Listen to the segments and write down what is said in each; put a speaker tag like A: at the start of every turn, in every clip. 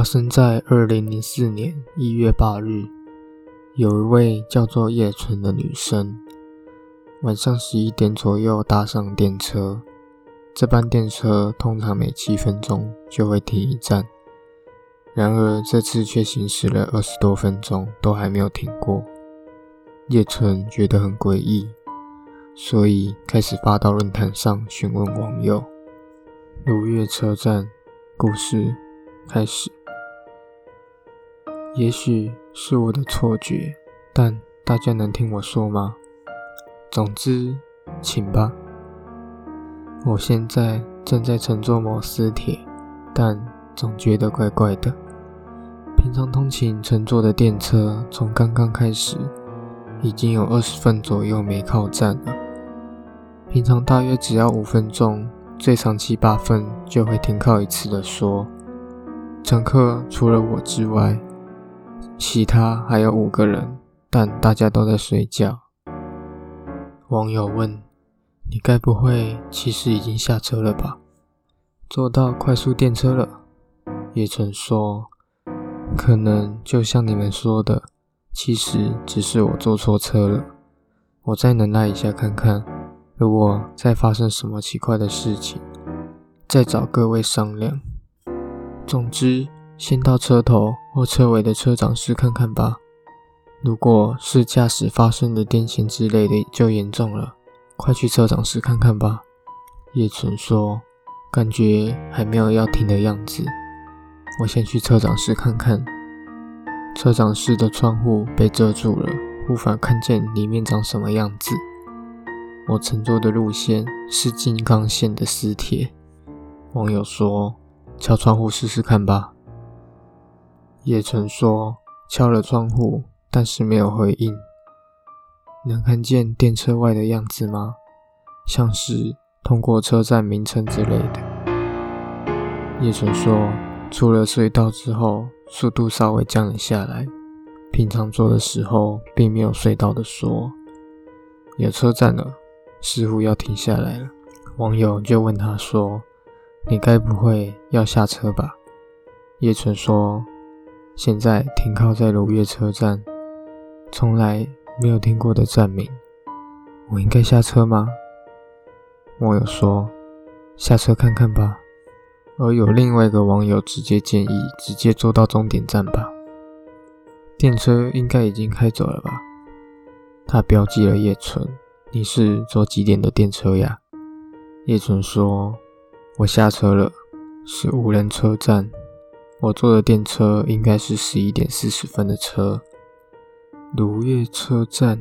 A: 发生在二零零四年一月八日，有一位叫做叶纯的女生，晚上十一点左右搭上电车。这班电车通常每七分钟就会停一站，然而这次却行驶了二十多分钟，都还没有停过。叶纯觉得很诡异，所以开始发到论坛上询问网友。如月车站故事开始。也许是我的错觉，但大家能听我说吗？总之，请吧。我现在正在乘坐某私铁，但总觉得怪怪的。平常通勤乘坐的电车，从刚刚开始已经有二十分左右没靠站了。平常大约只要五分钟，最长七八分就会停靠一次的。说，乘客除了我之外，其他还有五个人，但大家都在睡觉。网友问。你该不会其实已经下车了吧？坐到快速电车了。叶晨说：“可能就像你们说的，其实只是我坐错车了。我再能耐一下看看，如果再发生什么奇怪的事情，再找各位商量。总之，先到车头或车尾的车长室看看吧。如果是驾驶发生的癫痫之类的，就严重了。”快去车长室看看吧，叶纯说，感觉还没有要停的样子。我先去车长室看看。车长室的窗户被遮住了，无法看见里面长什么样子。我乘坐的路线是金刚线的私铁。网友说，敲窗户试试看吧。叶纯说，敲了窗户，但是没有回应。能看见电车外的样子吗？像是通过车站名称之类的。叶晨说，出了隧道之后，速度稍微降了下来。平常坐的时候，并没有隧道的说。有车站了，似乎要停下来了。网友就问他说：“你该不会要下车吧？”叶晨说：“现在停靠在如月车站，从来。”没有听过的站名，我应该下车吗？网友说：“下车看看吧。”而有另外一个网友直接建议：“直接坐到终点站吧。”电车应该已经开走了吧？他标记了叶纯：“你是坐几点的电车呀？”叶纯说：“我下车了，是无人车站。我坐的电车应该是十一点四十分的车。”如月车站，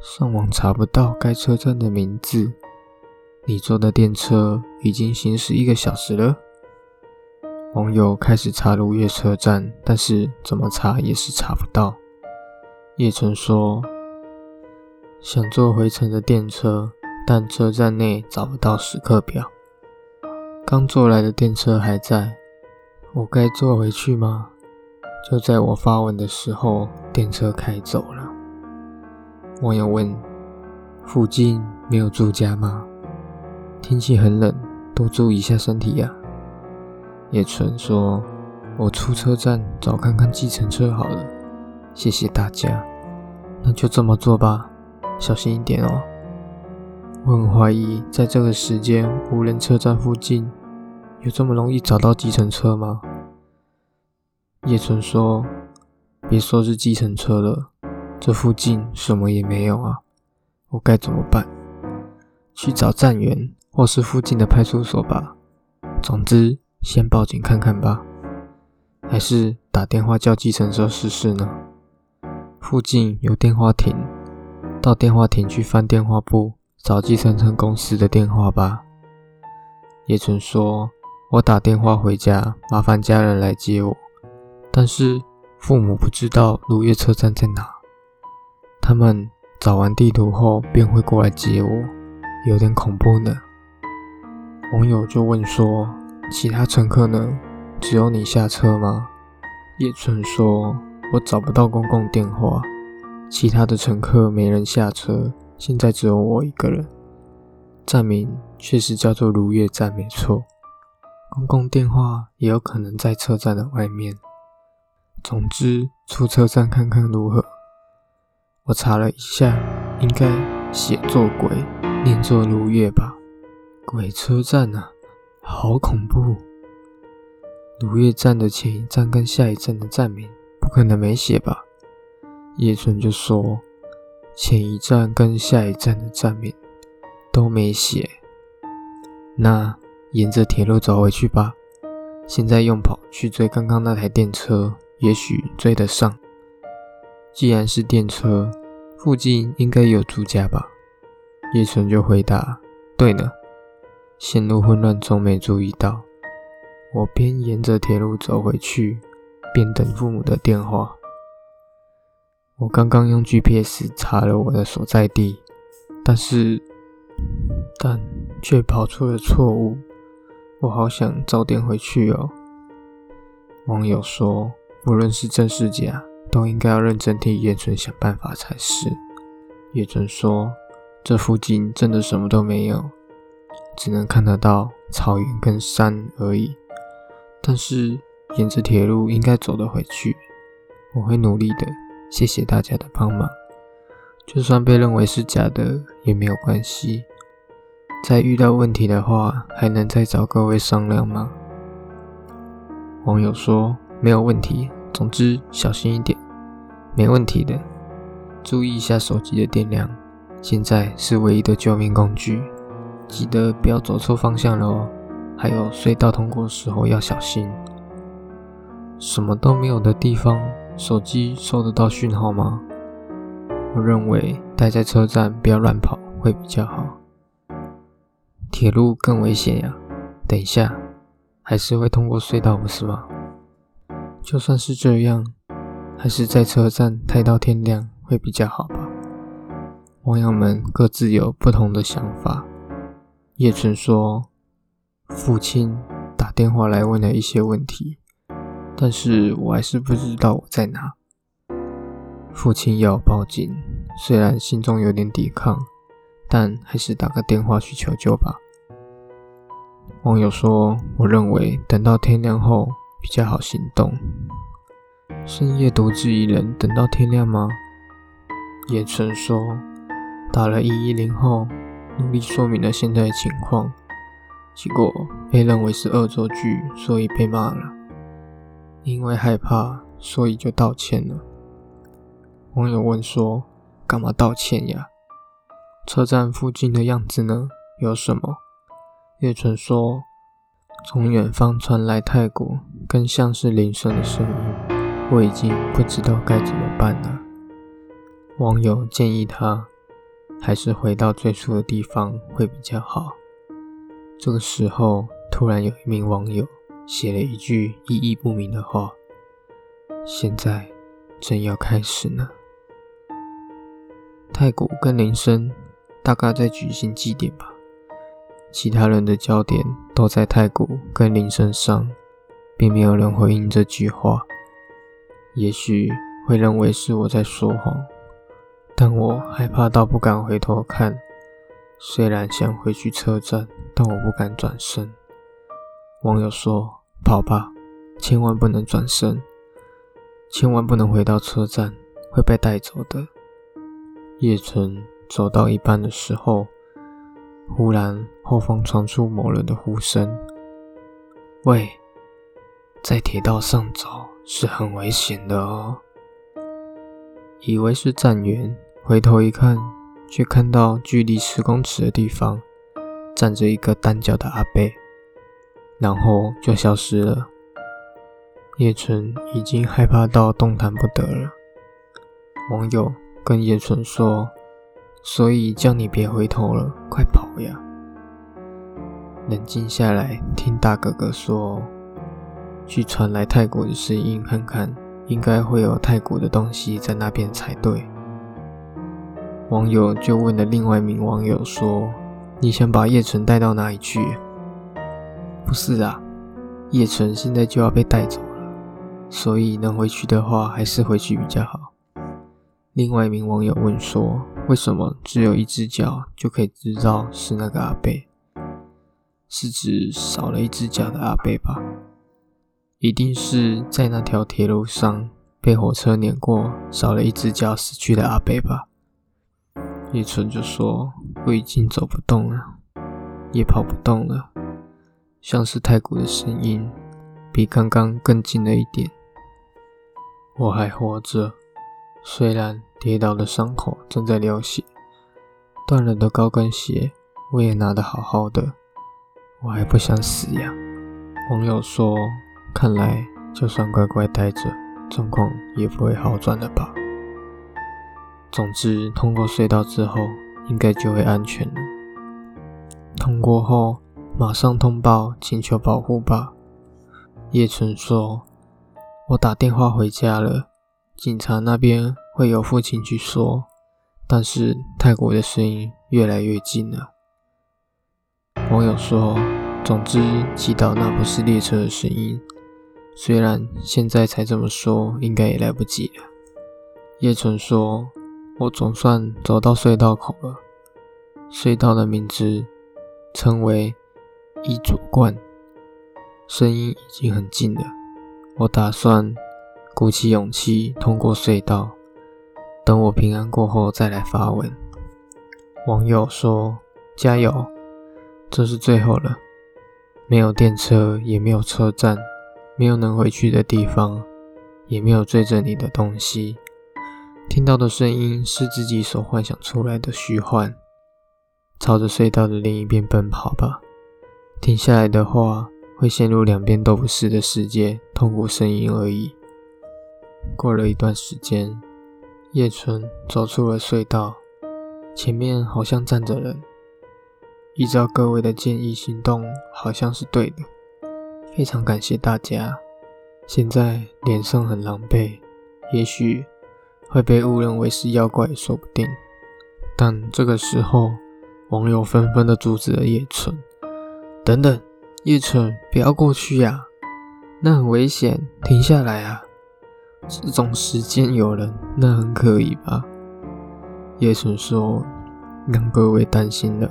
A: 上网查不到该车站的名字。你坐的电车已经行驶一个小时了。网友开始查如月车站，但是怎么查也是查不到。叶晨说，想坐回程的电车，但车站内找不到时刻表。刚坐来的电车还在，我该坐回去吗？就在我发文的时候，电车开走了。网友问：“附近没有住家吗？天气很冷，多注意一下身体呀。”叶纯说：“我出车站找看看计程车好了。”谢谢大家，那就这么做吧，小心一点哦。我很怀疑，在这个时间无人车站附近，有这么容易找到计程车吗？叶纯说：“别说是计程车了，这附近什么也没有啊，我该怎么办？去找站员，或是附近的派出所吧。总之，先报警看看吧，还是打电话叫计程车试试呢？附近有电话亭，到电话亭去翻电话簿，找计程车公司的电话吧。”叶纯说：“我打电话回家，麻烦家人来接我。”但是父母不知道如月车站在哪，他们找完地图后便会过来接我，有点恐怖呢。网友就问说：“其他乘客呢？只有你下车吗？”叶春说：“我找不到公共电话，其他的乘客没人下车，现在只有我一个人。站名确实叫做如月站，没错。公共电话也有可能在车站的外面。总之，出车站看看如何。我查了一下，应该写作“鬼”，念作“如月”吧。鬼车站啊，好恐怖！如月站的前一站跟下一站的站名，不可能没写吧？叶春就说，前一站跟下一站的站名都没写。那沿着铁路走回去吧。现在用跑去追刚刚那台电车。也许追得上。既然是电车，附近应该有住家吧？叶纯就回答：“对呢。”陷入混乱中没注意到。我边沿着铁路走回去，边等父母的电话。我刚刚用 GPS 查了我的所在地，但是，但却跑出了错误。我好想早点回去哦。网友说。无论是真是假，都应该要认真替叶纯想办法才是。叶纯说：“这附近真的什么都没有，只能看得到草原跟山而已。但是沿着铁路应该走得回去，我会努力的。谢谢大家的帮忙，就算被认为是假的也没有关系。再遇到问题的话，还能再找各位商量吗？”网友说。没有问题，总之小心一点，没问题的。注意一下手机的电量，现在是唯一的救命工具。记得不要走错方向了哦。还有隧道通过的时候要小心。什么都没有的地方，手机收得到讯号吗？我认为待在车站不要乱跑会比较好。铁路更危险呀。等一下，还是会通过隧道不是吗？就算是这样，还是在车站待到天亮会比较好吧。网友们各自有不同的想法。叶纯说，父亲打电话来问了一些问题，但是我还是不知道我在哪。父亲要报警，虽然心中有点抵抗，但还是打个电话去求救吧。网友说，我认为等到天亮后。比较好行动。深夜独自一人等到天亮吗？叶纯说，打了一一零后，努力说明了现在的情况，结果被认为是恶作剧，所以被骂了。因为害怕，所以就道歉了。网友问说，干嘛道歉呀？车站附近的样子呢？有什么？叶纯说。从远方传来太鼓，更像是铃声的声音。我已经不知道该怎么办了。网友建议他还是回到最初的地方会比较好。这个时候，突然有一名网友写了一句意义不明的话：“现在正要开始呢。”太古跟铃声大概在举行祭典吧。其他人的焦点都在太古跟铃声上，并没有人回应这句话。也许会认为是我在说谎，但我害怕到不敢回头看。虽然想回去车站，但我不敢转身。网友说：“跑吧，千万不能转身，千万不能回到车站，会被带走的。”叶晨走到一半的时候。忽然，后方传出某人的呼声：“喂，在铁道上走是很危险的哦。”以为是站员，回头一看，却看到距离十公尺的地方站着一个单脚的阿贝，然后就消失了。叶纯已经害怕到动弹不得了。网友跟叶纯说。所以叫你别回头了，快跑呀！冷静下来，听大哥哥说，去传来泰国的声音看看，应该会有泰国的东西在那边才对。网友就问了另外一名网友说：“你想把叶晨带到哪里去？”不是啊，叶晨现在就要被带走了，所以能回去的话，还是回去比较好。另外一名网友问说：“为什么只有一只脚就可以知道是那个阿贝？”是指少了一只脚的阿贝吧？一定是在那条铁路上被火车碾过，少了一只脚死去的阿贝吧？叶纯就说：“我已经走不动了，也跑不动了，像是太鼓的声音，比刚刚更近了一点。我还活着，虽然跌倒的伤口正在流血，断了的高跟鞋我也拿得好好的，我还不想死呀。”网友说。看来，就算乖乖待着，状况也不会好转了吧。总之，通过隧道之后，应该就会安全了。通过后，马上通报，请求保护吧。叶纯说：“我打电话回家了，警察那边会有父亲去说，但是泰国的声音越来越近了。”网友说：“总之，祈祷那不是列车的声音。”虽然现在才这么说，应该也来不及了。叶晨说：“我总算走到隧道口了。隧道的名字称为伊佐冠，声音已经很近了。我打算鼓起勇气通过隧道，等我平安过后再来发文。”网友说：“加油，这是最后了。没有电车，也没有车站。”没有能回去的地方，也没有追着你的东西。听到的声音是自己所幻想出来的虚幻。朝着隧道的另一边奔跑吧。停下来的话，会陷入两边都不是的世界，痛苦呻吟而已。过了一段时间，叶春走出了隧道，前面好像站着人。依照各位的建议行动，好像是对的。非常感谢大家。现在脸上很狼狈，也许会被误认为是妖怪，说不定。但这个时候，网友纷纷的阻止了叶春。等等，叶春，不要过去呀，那很危险，停下来啊！这种时间有人，那很可疑吧？叶纯说：“让各位担心了。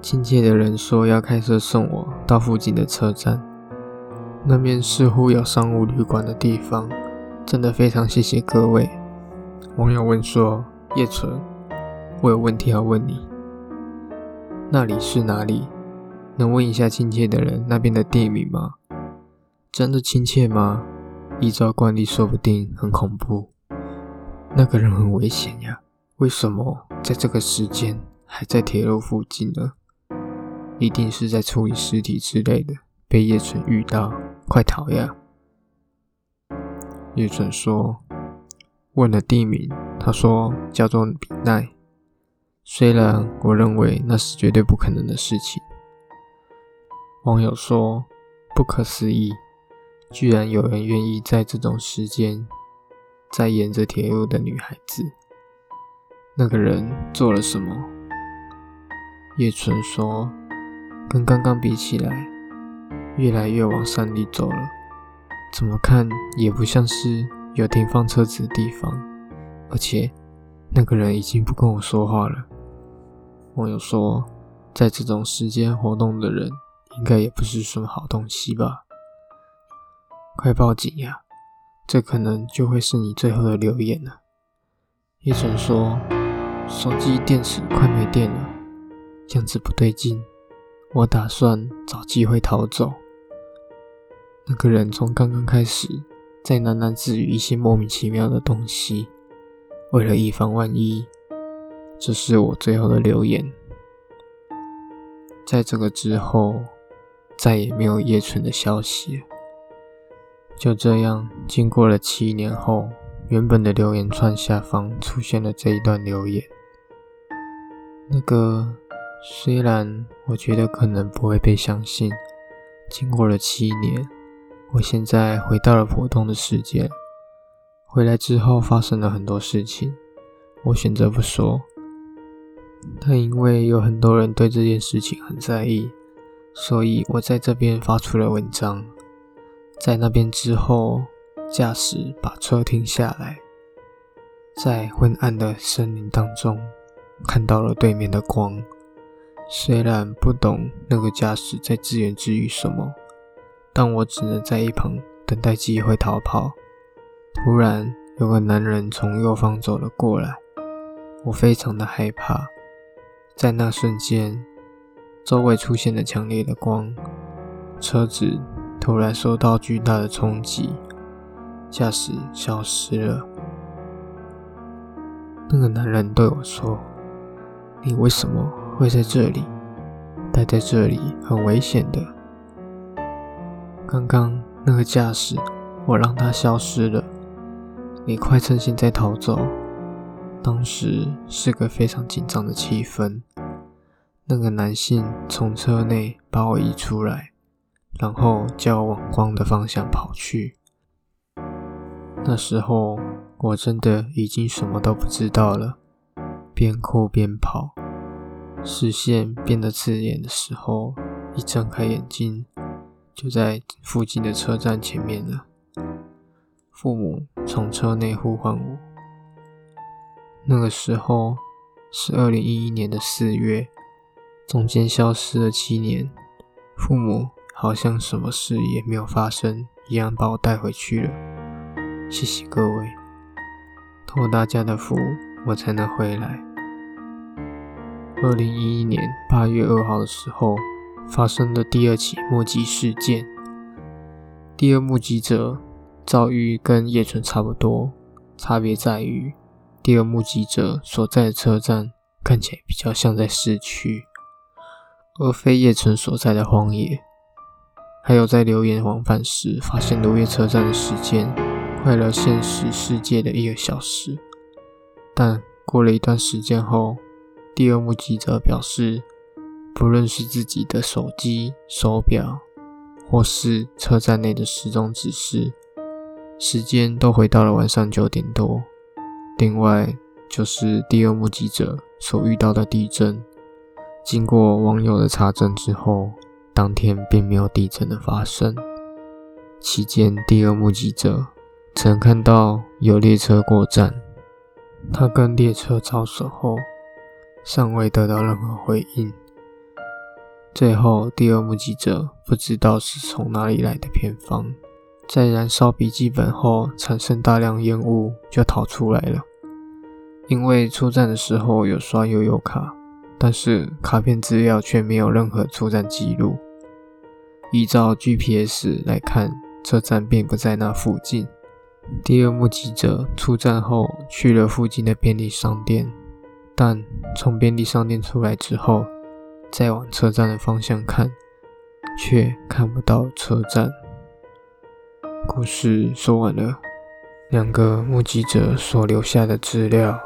A: 亲切的人说要开车送我到附近的车站。”那边似乎有商务旅馆的地方，真的非常谢谢各位。网友问说：“叶纯，我有问题要问你，那里是哪里？能问一下亲切的人那边的地名吗？真的亲切吗？依照惯例，说不定很恐怖。那个人很危险呀，为什么在这个时间还在铁路附近呢？一定是在处理尸体之类的。”被叶纯遇到，快逃呀！叶纯说：“问了地名，他说叫做比奈。虽然我认为那是绝对不可能的事情。”网友说：“不可思议，居然有人愿意在这种时间，在沿着铁路的女孩子。那个人做了什么？”叶纯说：“跟刚刚比起来。”越来越往山里走了，怎么看也不像是有停放车子的地方，而且那个人已经不跟我说话了。网友说，在这种时间活动的人，应该也不是什么好东西吧？快报警呀！这可能就会是你最后的留言了。叶晨说，手机电池快没电了，样子不对劲，我打算找机会逃走。那个人从刚刚开始在喃喃自语一些莫名其妙的东西，为了以防万一，这是我最后的留言。在这个之后，再也没有叶纯的消息。就这样，经过了七年后，原本的留言串下方出现了这一段留言。那个，虽然我觉得可能不会被相信，经过了七年。我现在回到了普通的世界。回来之后发生了很多事情，我选择不说。但因为有很多人对这件事情很在意，所以我在这边发出了文章。在那边之后，驾驶把车停下来，在昏暗的森林当中看到了对面的光，虽然不懂那个驾驶在自言自语什么，但我只能在一旁等待机会逃跑。突然，有个男人从右方走了过来，我非常的害怕。在那瞬间，周围出现了强烈的光，车子突然受到巨大的冲击，驾驶消失了。那个男人对我说：“你为什么会在这里？待在这里很危险的。刚刚那个驾驶，我让他消失了。你快趁现在逃走。”当时是个非常紧张的气氛。那个男性从车内把我移出来，然后叫我往光的方向跑去。那时候我真的已经什么都不知道了，边哭边跑，视线变得刺眼的时候，一睁开眼睛，就在附近的车站前面了。父母从车内呼唤我。那个时候是二零一一年的四月。中间消失了七年，父母好像什么事也没有发生一样把我带回去了。谢谢各位，托大家的福，我才能回来。二零一一年八月二号的时候，发生了第二起目击事件。第二目击者遭遇跟叶纯差不多，差别在于第二目击者所在的车站看起来比较像在市区。而非叶纯所在的荒野，还有在留言往返时发现芦月车站的时间，快了现实世界的一个小时。但过了一段时间后，第二目击者表示，不论是自己的手机、手表，或是车站内的时钟指示，时间都回到了晚上九点多。另外，就是第二目击者所遇到的地震。经过网友的查证之后，当天并没有地震的发生。期间，第二目击者曾看到有列车过站，他跟列车招手后，尚未得到任何回应。最后，第二目击者不知道是从哪里来的偏方，在燃烧笔记本后产生大量烟雾，就逃出来了。因为出站的时候有刷悠游卡。但是卡片资料却没有任何出站记录。依照 GPS 来看，车站并不在那附近。第二目击者出站后去了附近的便利商店，但从便利商店出来之后，再往车站的方向看，却看不到车站。故事说完了，两个目击者所留下的资料，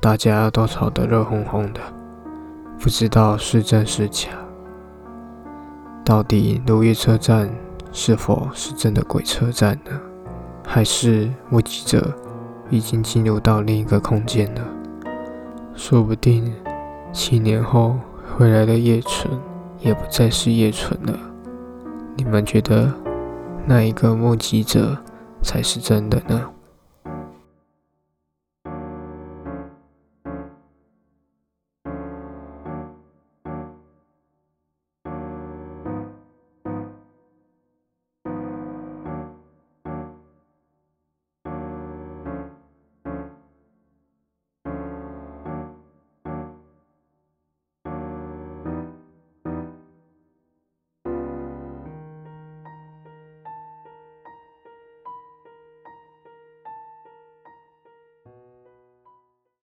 A: 大家都吵得热烘烘的。不知道是真是假，到底芦叶车站是否是真的鬼车站呢？还是目击者已经进入到另一个空间了？说不定七年后回来的叶纯也不再是叶纯了。你们觉得那一个目击者才是真的呢？